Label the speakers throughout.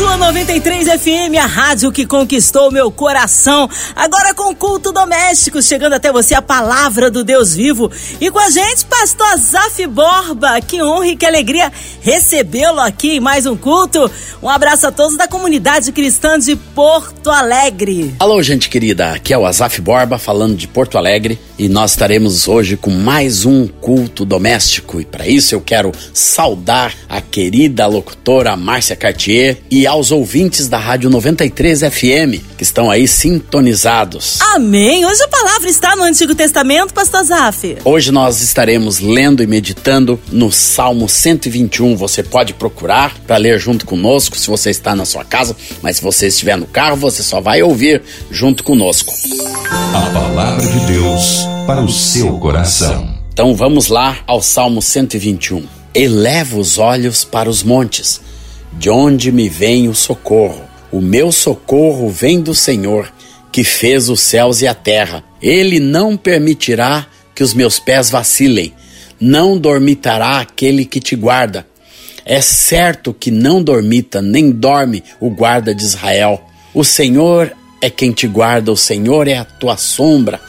Speaker 1: Sua 93 FM, a rádio que conquistou meu coração. Agora com culto doméstico, chegando até você a palavra do Deus vivo. E com a gente, pastor Zaf Borba. Que honra e que alegria recebê-lo aqui em mais um culto. Um abraço a todos da comunidade cristã de Porto Alegre.
Speaker 2: Alô, gente querida. Aqui é o Azaf Borba falando de Porto Alegre e nós estaremos hoje com mais um culto doméstico. E para isso eu quero saudar a querida locutora Márcia Cartier e aos ouvintes da Rádio 93 FM que estão aí sintonizados.
Speaker 1: Amém. Hoje a palavra está no Antigo Testamento, pastor Zaf.
Speaker 2: Hoje nós estaremos lendo e meditando no Salmo 121. Você pode procurar para ler junto conosco se você está na sua casa, mas se você estiver no carro, você só vai ouvir junto conosco.
Speaker 3: A palavra de Deus para o seu coração.
Speaker 2: Então vamos lá ao Salmo 121. Eleva os olhos para os montes de onde me vem o socorro? O meu socorro vem do Senhor, que fez os céus e a terra. Ele não permitirá que os meus pés vacilem, não dormitará aquele que te guarda. É certo que não dormita, nem dorme o guarda de Israel. O Senhor é quem te guarda, o Senhor é a tua sombra,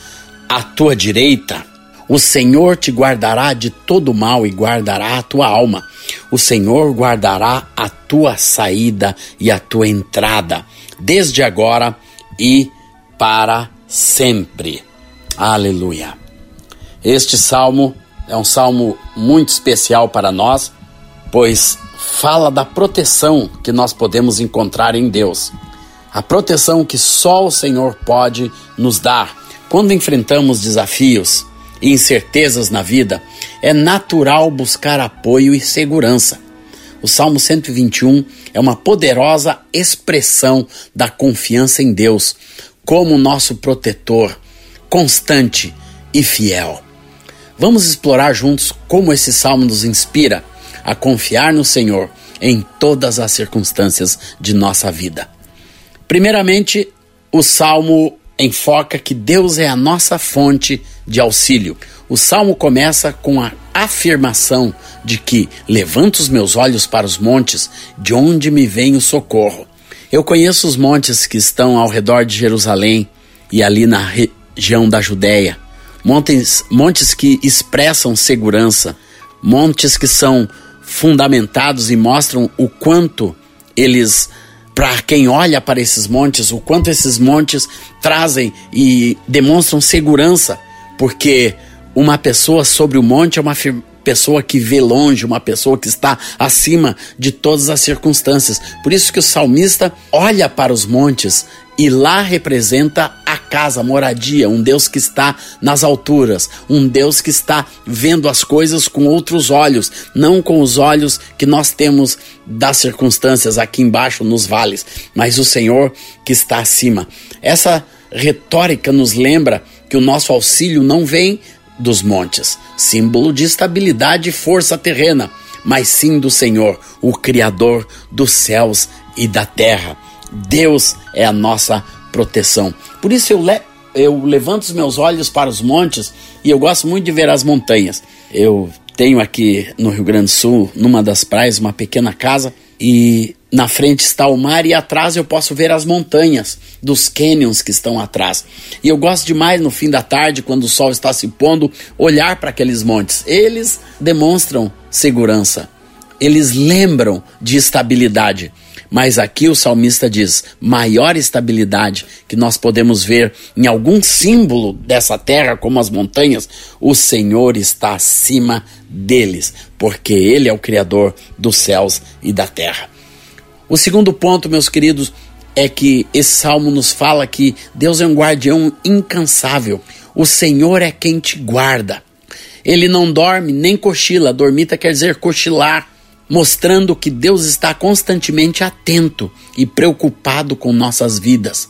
Speaker 2: a tua direita. O Senhor te guardará de todo mal e guardará a tua alma. O Senhor guardará a tua saída e a tua entrada, desde agora e para sempre. Aleluia. Este salmo é um salmo muito especial para nós, pois fala da proteção que nós podemos encontrar em Deus. A proteção que só o Senhor pode nos dar quando enfrentamos desafios e incertezas na vida, é natural buscar apoio e segurança. O Salmo 121 é uma poderosa expressão da confiança em Deus como nosso protetor, constante e fiel. Vamos explorar juntos como esse salmo nos inspira a confiar no Senhor em todas as circunstâncias de nossa vida. Primeiramente, o salmo enfoca que Deus é a nossa fonte de auxílio. O salmo começa com a afirmação de que levanto os meus olhos para os montes, de onde me vem o socorro. Eu conheço os montes que estão ao redor de Jerusalém e ali na região da Judéia. Montes, montes que expressam segurança, montes que são fundamentados e mostram o quanto eles para quem olha para esses montes, o quanto esses montes trazem e demonstram segurança, porque uma pessoa sobre o monte é uma pessoa que vê longe, uma pessoa que está acima de todas as circunstâncias. Por isso que o salmista olha para os montes e lá representa a casa, moradia, um Deus que está nas alturas, um Deus que está vendo as coisas com outros olhos, não com os olhos que nós temos das circunstâncias aqui embaixo nos vales, mas o Senhor que está acima. Essa retórica nos lembra que o nosso auxílio não vem dos montes, símbolo de estabilidade e força terrena, mas sim do Senhor, o Criador dos céus e da terra. Deus é a nossa proteção. Por isso eu, le eu levanto os meus olhos para os montes e eu gosto muito de ver as montanhas. Eu tenho aqui no Rio Grande do Sul, numa das praias, uma pequena casa e na frente está o mar e atrás eu posso ver as montanhas dos canyons que estão atrás. E eu gosto demais no fim da tarde, quando o sol está se pondo, olhar para aqueles montes. Eles demonstram segurança. Eles lembram de estabilidade. Mas aqui o salmista diz: maior estabilidade que nós podemos ver em algum símbolo dessa terra, como as montanhas, o Senhor está acima deles, porque Ele é o Criador dos céus e da terra. O segundo ponto, meus queridos, é que esse salmo nos fala que Deus é um guardião incansável. O Senhor é quem te guarda. Ele não dorme nem cochila. Dormita quer dizer cochilar mostrando que Deus está constantemente atento e preocupado com nossas vidas,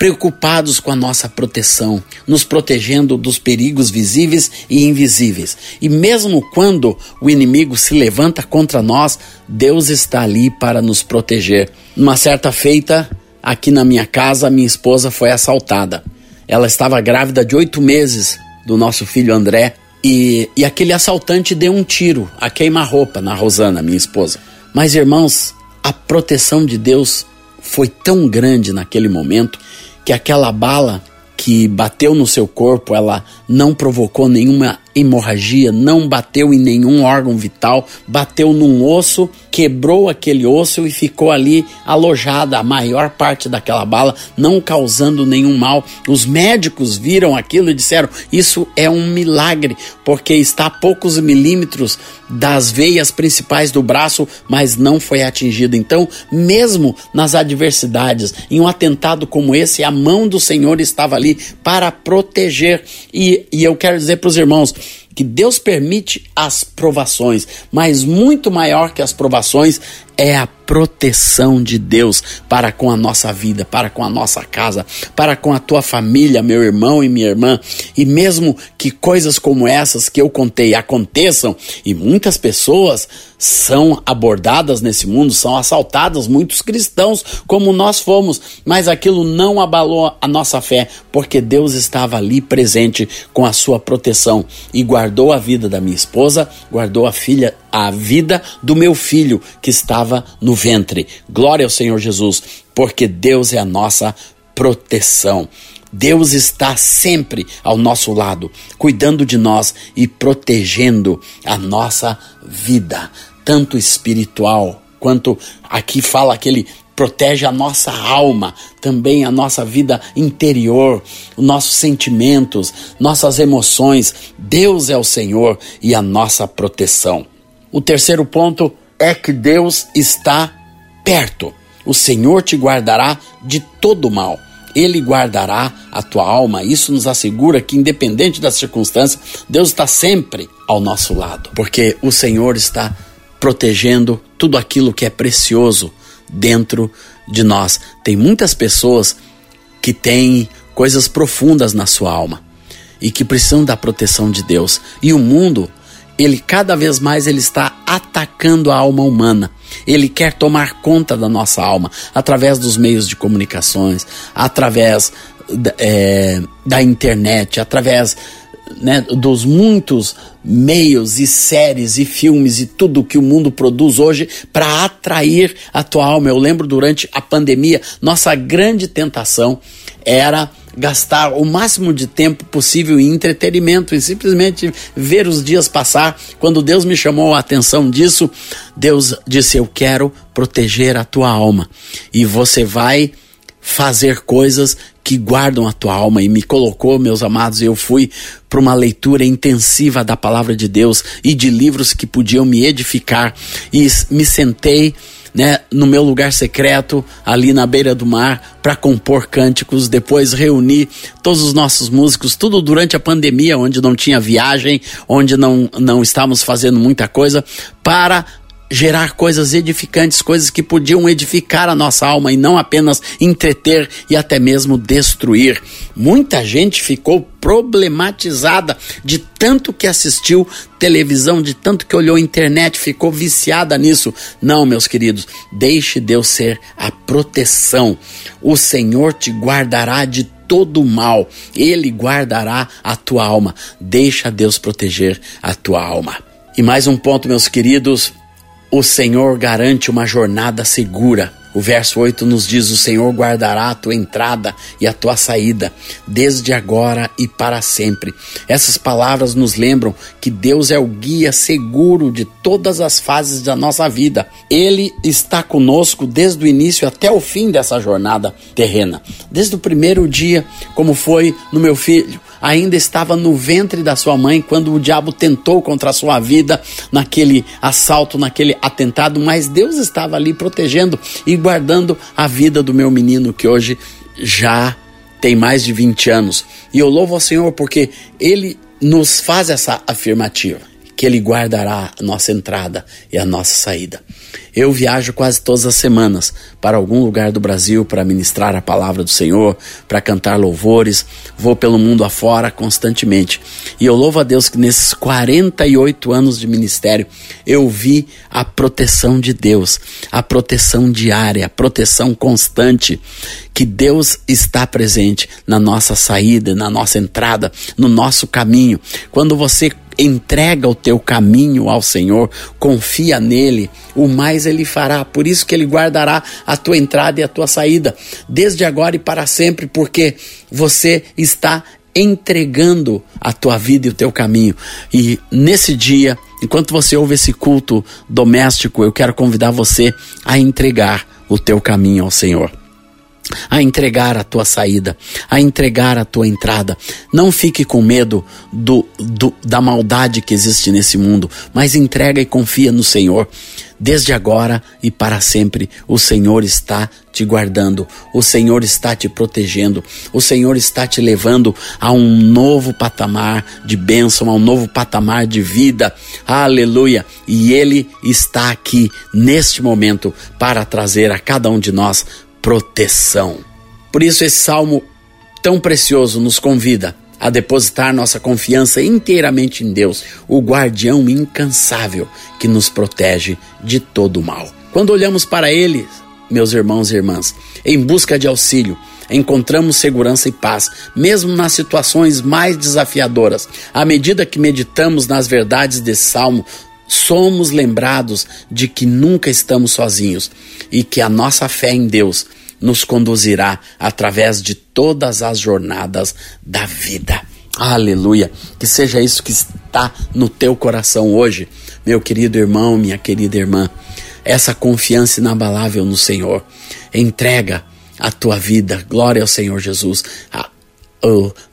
Speaker 2: preocupados com a nossa proteção, nos protegendo dos perigos visíveis e invisíveis. E mesmo quando o inimigo se levanta contra nós, Deus está ali para nos proteger. Numa certa feita, aqui na minha casa, minha esposa foi assaltada. Ela estava grávida de oito meses do nosso filho André e, e aquele assaltante deu um tiro a queima-roupa na Rosana, minha esposa. Mas irmãos, a proteção de Deus foi tão grande naquele momento que aquela bala que bateu no seu corpo, ela não provocou nenhuma hemorragia, não bateu em nenhum órgão vital, bateu num osso, quebrou aquele osso e ficou ali alojada a maior parte daquela bala, não causando nenhum mal. Os médicos viram aquilo e disseram: Isso é um milagre, porque está a poucos milímetros das veias principais do braço, mas não foi atingido. Então, mesmo nas adversidades, em um atentado como esse, a mão do Senhor estava ali para proteger. E, e eu quero dizer para os irmãos, que Deus permite as provações, mas muito maior que as provações é a proteção de Deus para com a nossa vida, para com a nossa casa, para com a tua família, meu irmão e minha irmã. E mesmo que coisas como essas que eu contei aconteçam e muitas pessoas são abordadas nesse mundo, são assaltadas, muitos cristãos, como nós fomos, mas aquilo não abalou a nossa fé, porque Deus estava ali presente com a sua proteção e guardou a vida da minha esposa, guardou a filha a vida do meu filho que estava no ventre. Glória ao Senhor Jesus, porque Deus é a nossa proteção. Deus está sempre ao nosso lado, cuidando de nós e protegendo a nossa vida, tanto espiritual quanto aqui fala aquele protege a nossa alma, também a nossa vida interior, os nossos sentimentos, nossas emoções. Deus é o Senhor e a nossa proteção. O terceiro ponto é que Deus está perto. O Senhor te guardará de todo mal. Ele guardará a tua alma. Isso nos assegura que, independente das circunstâncias, Deus está sempre ao nosso lado, porque o Senhor está protegendo tudo aquilo que é precioso dentro de nós. Tem muitas pessoas que têm coisas profundas na sua alma e que precisam da proteção de Deus. E o mundo ele cada vez mais ele está atacando a alma humana. Ele quer tomar conta da nossa alma através dos meios de comunicações, através é, da internet, através né, dos muitos meios e séries e filmes e tudo que o mundo produz hoje para atrair a tua alma. Eu lembro durante a pandemia, nossa grande tentação era gastar o máximo de tempo possível em entretenimento e simplesmente ver os dias passar. Quando Deus me chamou a atenção disso, Deus disse: Eu quero proteger a tua alma. E você vai fazer coisas que guardam a tua alma. E me colocou, meus amados, eu fui para uma leitura intensiva da palavra de Deus e de livros que podiam me edificar. E me sentei né, no meu lugar secreto, ali na beira do mar, para compor cânticos, depois reuni todos os nossos músicos, tudo durante a pandemia, onde não tinha viagem, onde não, não estávamos fazendo muita coisa, para gerar coisas edificantes, coisas que podiam edificar a nossa alma e não apenas entreter e até mesmo destruir. Muita gente ficou problematizada de tanto que assistiu televisão, de tanto que olhou internet, ficou viciada nisso. Não, meus queridos, deixe Deus ser a proteção. O Senhor te guardará de todo mal. Ele guardará a tua alma. Deixa Deus proteger a tua alma. E mais um ponto, meus queridos, o Senhor garante uma jornada segura. O verso 8 nos diz: O Senhor guardará a tua entrada e a tua saída, desde agora e para sempre. Essas palavras nos lembram que Deus é o guia seguro de todas as fases da nossa vida. Ele está conosco desde o início até o fim dessa jornada terrena. Desde o primeiro dia, como foi no meu filho, ainda estava no ventre da sua mãe quando o diabo tentou contra a sua vida naquele assalto, naquele atentado, mas Deus estava ali protegendo e guardando a vida do meu menino que hoje já tem mais de 20 anos. E eu louvo ao Senhor porque ele nos faz essa afirmativa, que ele guardará a nossa entrada e a nossa saída. Eu viajo quase todas as semanas para algum lugar do Brasil para ministrar a palavra do Senhor, para cantar louvores. Vou pelo mundo afora constantemente. E eu louvo a Deus que nesses 48 anos de ministério eu vi a proteção de Deus, a proteção diária, a proteção constante. Que Deus está presente na nossa saída, na nossa entrada, no nosso caminho. Quando você entrega o teu caminho ao Senhor, confia nele, o mais ele fará. Por isso que ele guardará a tua entrada e a tua saída, desde agora e para sempre, porque você está entregando a tua vida e o teu caminho. E nesse dia, enquanto você ouve esse culto doméstico, eu quero convidar você a entregar o teu caminho ao Senhor a entregar a tua saída, a entregar a tua entrada. Não fique com medo do, do, da maldade que existe nesse mundo, mas entrega e confia no Senhor. Desde agora e para sempre, o Senhor está te guardando, o Senhor está te protegendo, o Senhor está te levando a um novo patamar de bênção, a um novo patamar de vida. Aleluia! E Ele está aqui neste momento para trazer a cada um de nós proteção. Por isso, esse salmo tão precioso nos convida a depositar nossa confiança inteiramente em Deus, o guardião incansável que nos protege de todo o mal. Quando olhamos para Ele, meus irmãos e irmãs, em busca de auxílio, encontramos segurança e paz, mesmo nas situações mais desafiadoras. À medida que meditamos nas verdades desse salmo, somos lembrados de que nunca estamos sozinhos e que a nossa fé em Deus nos conduzirá através de todas as jornadas da vida. Aleluia! Que seja isso que está no teu coração hoje, meu querido irmão, minha querida irmã. Essa confiança inabalável no Senhor. Entrega a tua vida. Glória ao Senhor Jesus.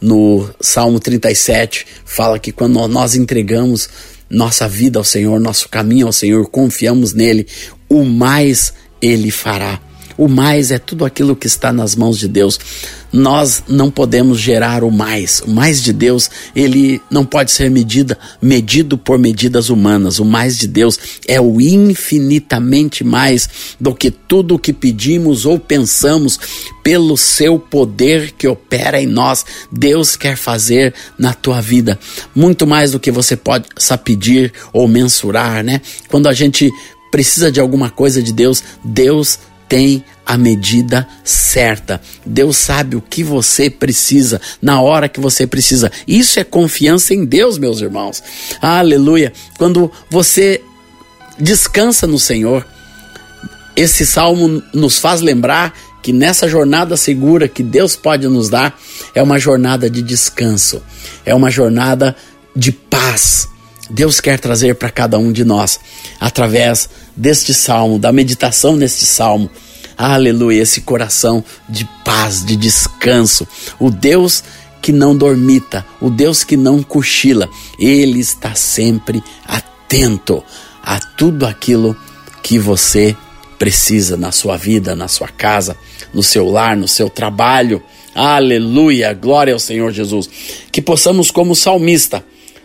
Speaker 2: no Salmo 37 fala que quando nós entregamos nossa vida ao Senhor, nosso caminho ao Senhor, confiamos nele, o mais ele fará. O mais é tudo aquilo que está nas mãos de Deus. Nós não podemos gerar o mais. O mais de Deus, ele não pode ser medida, medido por medidas humanas. O mais de Deus é o infinitamente mais do que tudo o que pedimos ou pensamos pelo seu poder que opera em nós. Deus quer fazer na tua vida muito mais do que você possa pedir ou mensurar, né? Quando a gente precisa de alguma coisa de Deus, Deus tem a medida certa. Deus sabe o que você precisa na hora que você precisa. Isso é confiança em Deus, meus irmãos. Aleluia. Quando você descansa no Senhor, esse salmo nos faz lembrar que nessa jornada segura que Deus pode nos dar é uma jornada de descanso, é uma jornada de paz. Deus quer trazer para cada um de nós através deste salmo, da meditação neste salmo. Aleluia, esse coração de paz, de descanso. O Deus que não dormita, o Deus que não cochila, ele está sempre atento a tudo aquilo que você precisa na sua vida, na sua casa, no seu lar, no seu trabalho. Aleluia, glória ao Senhor Jesus. Que possamos, como salmista,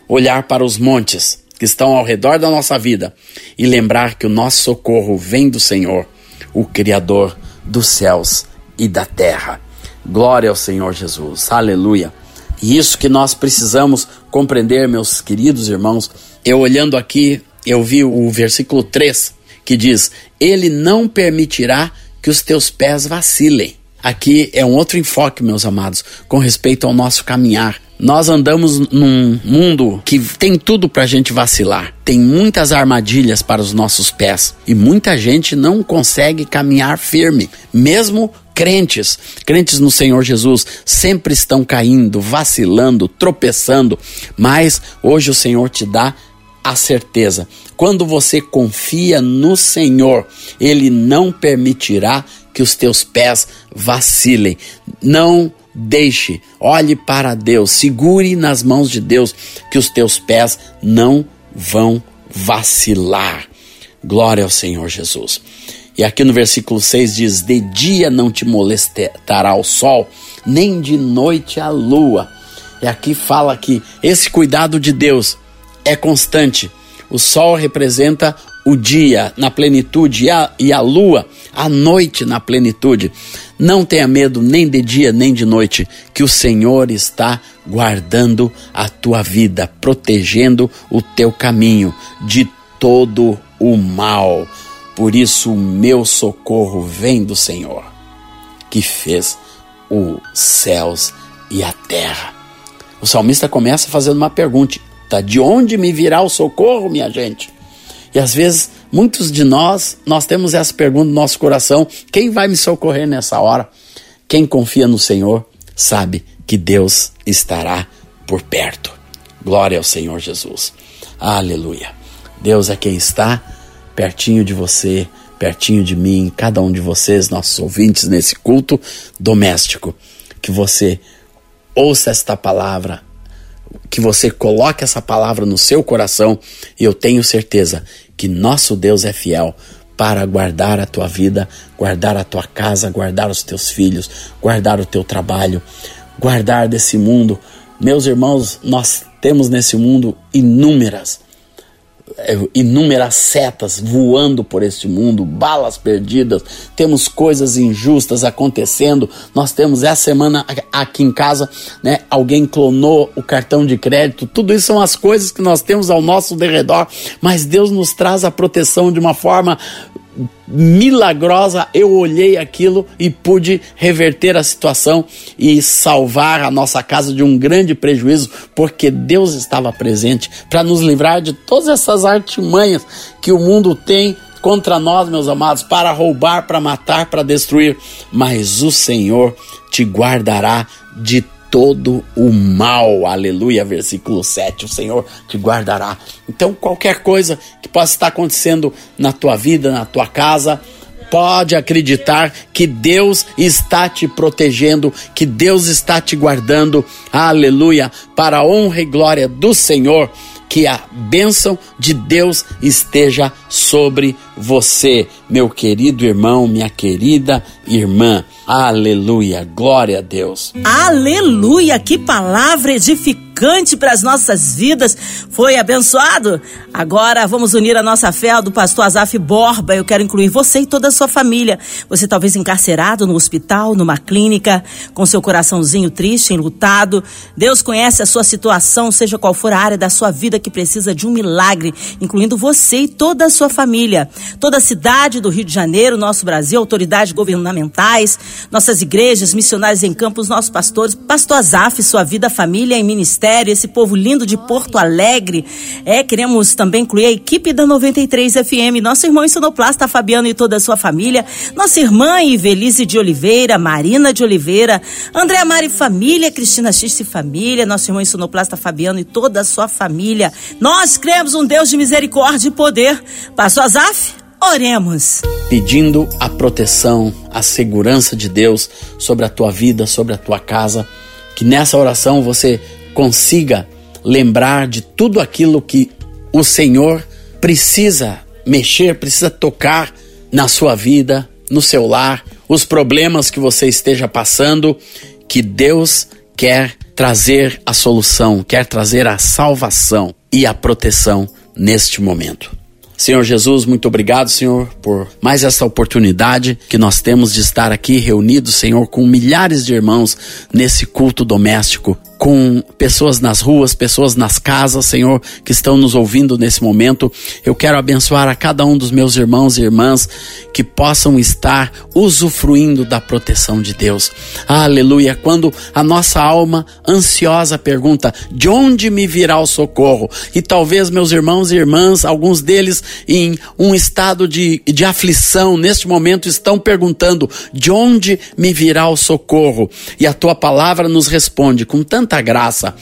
Speaker 2: olhar para os montes que estão ao redor da nossa vida e lembrar que o nosso socorro vem do Senhor, o Criador dos céus e da terra. Glória ao Senhor Jesus, aleluia. E isso que nós precisamos compreender, meus queridos irmãos. Eu olhando aqui, eu vi o versículo 3 que diz: Ele não permitirá que os teus pés vacilem. Aqui é um outro enfoque, meus amados, com respeito ao nosso caminhar. Nós andamos num mundo que tem tudo para a gente vacilar. Tem muitas armadilhas para os nossos pés e muita gente não consegue caminhar firme, mesmo crentes, crentes no Senhor Jesus, sempre estão caindo, vacilando, tropeçando, mas hoje o Senhor te dá a certeza. Quando você confia no Senhor, Ele não permitirá que os teus pés vacilem. Não deixe, olhe para Deus, segure nas mãos de Deus, que os teus pés não vão vacilar. Glória ao Senhor Jesus. E aqui no versículo 6 diz: De dia não te molestará o sol, nem de noite a lua. E aqui fala que esse cuidado de Deus é constante. O sol representa o dia na plenitude e a, e a lua a noite na plenitude. Não tenha medo nem de dia nem de noite, que o Senhor está guardando a tua vida, protegendo o teu caminho de todo o mal. Por isso, o meu socorro vem do Senhor, que fez os céus e a terra. O salmista começa fazendo uma pergunta: de onde me virá o socorro, minha gente? E às vezes, muitos de nós, nós temos essa pergunta no nosso coração: quem vai me socorrer nessa hora? Quem confia no Senhor sabe que Deus estará por perto. Glória ao Senhor Jesus. Aleluia. Deus é quem está pertinho de você, pertinho de mim, cada um de vocês, nossos ouvintes nesse culto doméstico. Que você ouça esta palavra, que você coloque essa palavra no seu coração e eu tenho certeza que nosso Deus é fiel para guardar a tua vida, guardar a tua casa, guardar os teus filhos, guardar o teu trabalho, guardar desse mundo. Meus irmãos, nós temos nesse mundo inúmeras inúmeras setas voando por este mundo, balas perdidas, temos coisas injustas acontecendo. Nós temos essa semana aqui em casa, né, alguém clonou o cartão de crédito. Tudo isso são as coisas que nós temos ao nosso derredor, mas Deus nos traz a proteção de uma forma milagrosa, eu olhei aquilo e pude reverter a situação e salvar a nossa casa de um grande prejuízo, porque Deus estava presente para nos livrar de todas essas artimanhas que o mundo tem contra nós, meus amados, para roubar, para matar, para destruir. Mas o Senhor te guardará de todo o mal. Aleluia, versículo 7. O Senhor te guardará. Então, qualquer coisa que possa estar acontecendo na tua vida, na tua casa, pode acreditar que Deus está te protegendo, que Deus está te guardando. Aleluia, para a honra e glória do Senhor que a bênção de Deus esteja sobre você, meu querido irmão, minha querida irmã. Aleluia, glória a Deus.
Speaker 1: Aleluia, que palavra edificante para as nossas vidas. Foi abençoado? Agora vamos unir a nossa fé ao do pastor Azaf Borba. Eu quero incluir você e toda a sua família. Você talvez encarcerado no hospital, numa clínica, com seu coraçãozinho triste, enlutado. Deus conhece a sua situação, seja qual for a área da sua vida que precisa de um milagre, incluindo você e toda a sua família. Toda a cidade do Rio de Janeiro, nosso Brasil, autoridades governamentais, nossas igrejas, missionários em campos, nossos pastores, pastor Azaf, sua vida, família e ministério, esse povo lindo de Porto Alegre. É, queremos também incluir a equipe da 93 FM, nosso irmão Sonoplasta Fabiano e toda a sua família, nossa irmã Ivelise de Oliveira, Marina de Oliveira, André Mari Família, Cristina X e Família, nosso irmão Sonoplasta Fabiano e toda a sua família. Nós cremos um Deus de misericórdia e poder. Pastor Azaf, Oremos.
Speaker 2: Pedindo a proteção, a segurança de Deus sobre a tua vida, sobre a tua casa. Que nessa oração você consiga lembrar de tudo aquilo que o Senhor precisa mexer, precisa tocar na sua vida, no seu lar, os problemas que você esteja passando, que Deus quer trazer a solução, quer trazer a salvação e a proteção neste momento. Senhor Jesus, muito obrigado, Senhor, por mais essa oportunidade que nós temos de estar aqui reunidos, Senhor, com milhares de irmãos nesse culto doméstico com pessoas nas ruas, pessoas nas casas, Senhor, que estão nos ouvindo nesse momento. Eu quero abençoar a cada um dos meus irmãos e irmãs que possam estar usufruindo da proteção de Deus. Aleluia. Quando a nossa alma ansiosa pergunta: de onde me virá o socorro? E talvez meus irmãos e irmãs, alguns deles em um estado de, de aflição, neste momento estão perguntando: de onde me virá o socorro? E a tua palavra nos responde com tanta tanta graça,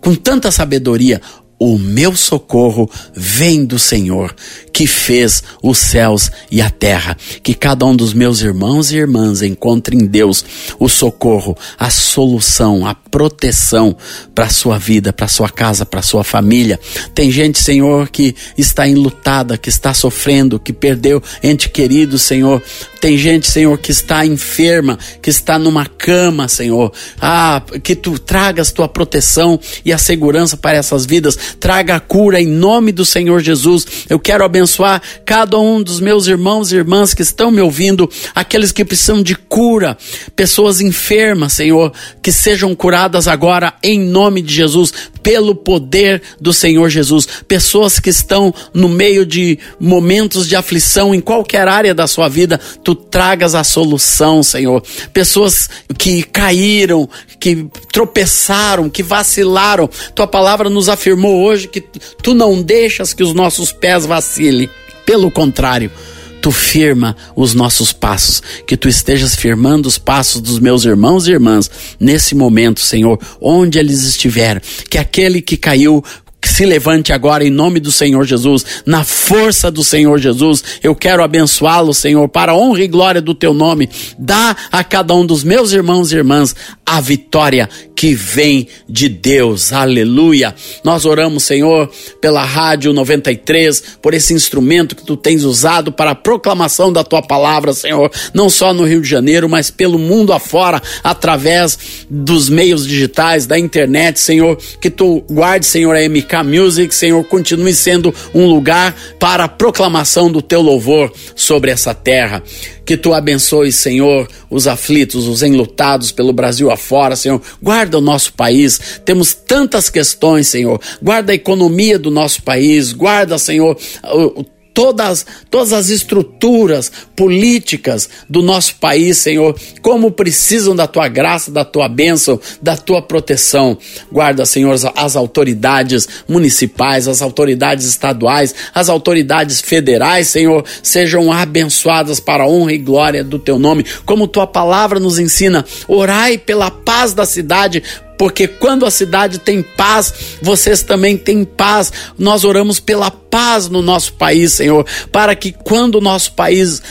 Speaker 2: com tanta sabedoria. O meu socorro vem do Senhor, que fez os céus e a terra. Que cada um dos meus irmãos e irmãs encontre em Deus o socorro, a solução, a proteção para a sua vida, para a sua casa, para a sua família. Tem gente, Senhor, que está enlutada, que está sofrendo, que perdeu ente querido, Senhor. Tem gente, Senhor, que está enferma, que está numa cama, Senhor. Ah, que tu tragas tua proteção e a segurança para essas vidas. Traga cura em nome do Senhor Jesus. Eu quero abençoar cada um dos meus irmãos e irmãs que estão me ouvindo, aqueles que precisam de cura, pessoas enfermas, Senhor, que sejam curadas agora em nome de Jesus, pelo poder do Senhor Jesus. Pessoas que estão no meio de momentos de aflição em qualquer área da sua vida, tu tragas a solução, Senhor. Pessoas que caíram, que tropeçaram, que vacilaram. Tua palavra nos afirmou hoje que tu não deixas que os nossos pés vacilem. Pelo contrário, tu firma os nossos passos, que tu estejas firmando os passos dos meus irmãos e irmãs nesse momento, Senhor, onde eles estiverem, que aquele que caiu que se levante agora em nome do Senhor Jesus, na força do Senhor Jesus. Eu quero abençoá-lo, Senhor, para a honra e glória do teu nome. Dá a cada um dos meus irmãos e irmãs a vitória que vem de Deus. Aleluia. Nós oramos, Senhor, pela Rádio 93, por esse instrumento que tu tens usado para a proclamação da tua palavra, Senhor, não só no Rio de Janeiro, mas pelo mundo afora, através dos meios digitais, da internet, Senhor, que tu guarde, Senhor, a MK Music, Senhor, continue sendo um lugar para a proclamação do teu louvor sobre essa terra. Que tu abençoe, Senhor, os aflitos, os enlutados pelo Brasil afora, Senhor. Guarda o nosso país. Temos tantas questões, Senhor. Guarda a economia do nosso país. Guarda, Senhor, o todas, todas as estruturas políticas do nosso país, Senhor, como precisam da tua graça, da tua bênção, da tua proteção. Guarda, Senhor, as autoridades municipais, as autoridades estaduais, as autoridades federais, Senhor, sejam abençoadas para a honra e glória do teu nome, como tua palavra nos ensina. Orai pela paz da cidade, porque quando a cidade tem paz, vocês também têm paz. Nós oramos pela paz no nosso país, Senhor, para que quando o nosso país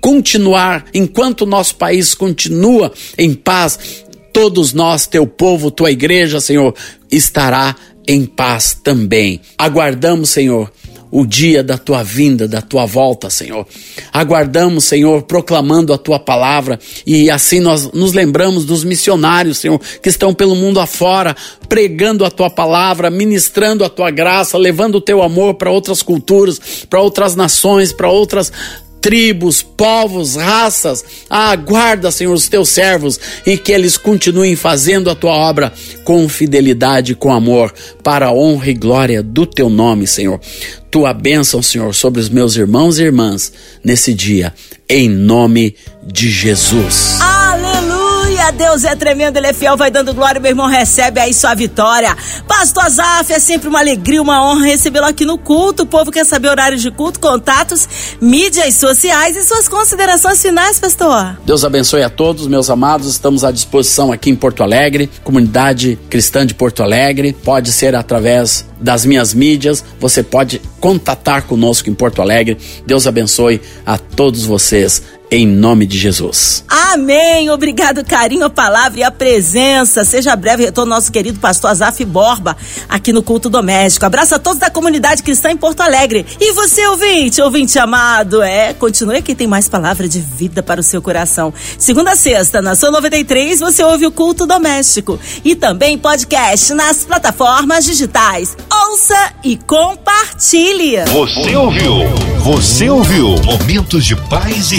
Speaker 2: continuar, enquanto o nosso país continua em paz, todos nós, teu povo, tua igreja, Senhor, estará em paz também. Aguardamos, Senhor, o dia da tua vinda, da tua volta, Senhor. Aguardamos, Senhor, proclamando a tua palavra e assim nós nos lembramos dos missionários, Senhor, que estão pelo mundo afora, pregando a tua palavra, ministrando a tua graça, levando o teu amor para outras culturas, para outras nações, para outras tribos, povos, raças. Aguarda, Senhor, os teus servos e que eles continuem fazendo a tua obra com fidelidade, com amor, para a honra e glória do teu nome, Senhor. Tua bênção, Senhor, sobre os meus irmãos e irmãs nesse dia, em nome de Jesus.
Speaker 1: Aleluia! Deus é tremendo, Ele é fiel, vai dando glória, meu irmão, recebe aí sua vitória. Pastor Azaf, é sempre uma alegria, uma honra recebê-lo aqui no culto. O povo quer saber horários de culto, contatos, mídias sociais e suas considerações finais, pastor.
Speaker 2: Deus abençoe a todos, meus amados. Estamos à disposição aqui em Porto Alegre, comunidade cristã de Porto Alegre. Pode ser através das minhas mídias, você pode contatar conosco em Porto Alegre. Deus abençoe a todos vocês em nome de Jesus.
Speaker 1: Amém. Obrigado, carinho, a palavra e a presença. Seja breve retorno nosso querido pastor Azaf Borba aqui no culto doméstico. Abraço a todos da comunidade cristã em Porto Alegre. E você, ouvinte, ouvinte amado, é, continue aqui, tem mais palavra de vida para o seu coração. Segunda a sexta, na sua 93, você ouve o culto doméstico e também podcast nas plataformas digitais. Ouça e compartilhe.
Speaker 3: Você ouviu? Você ouviu? Momentos de paz e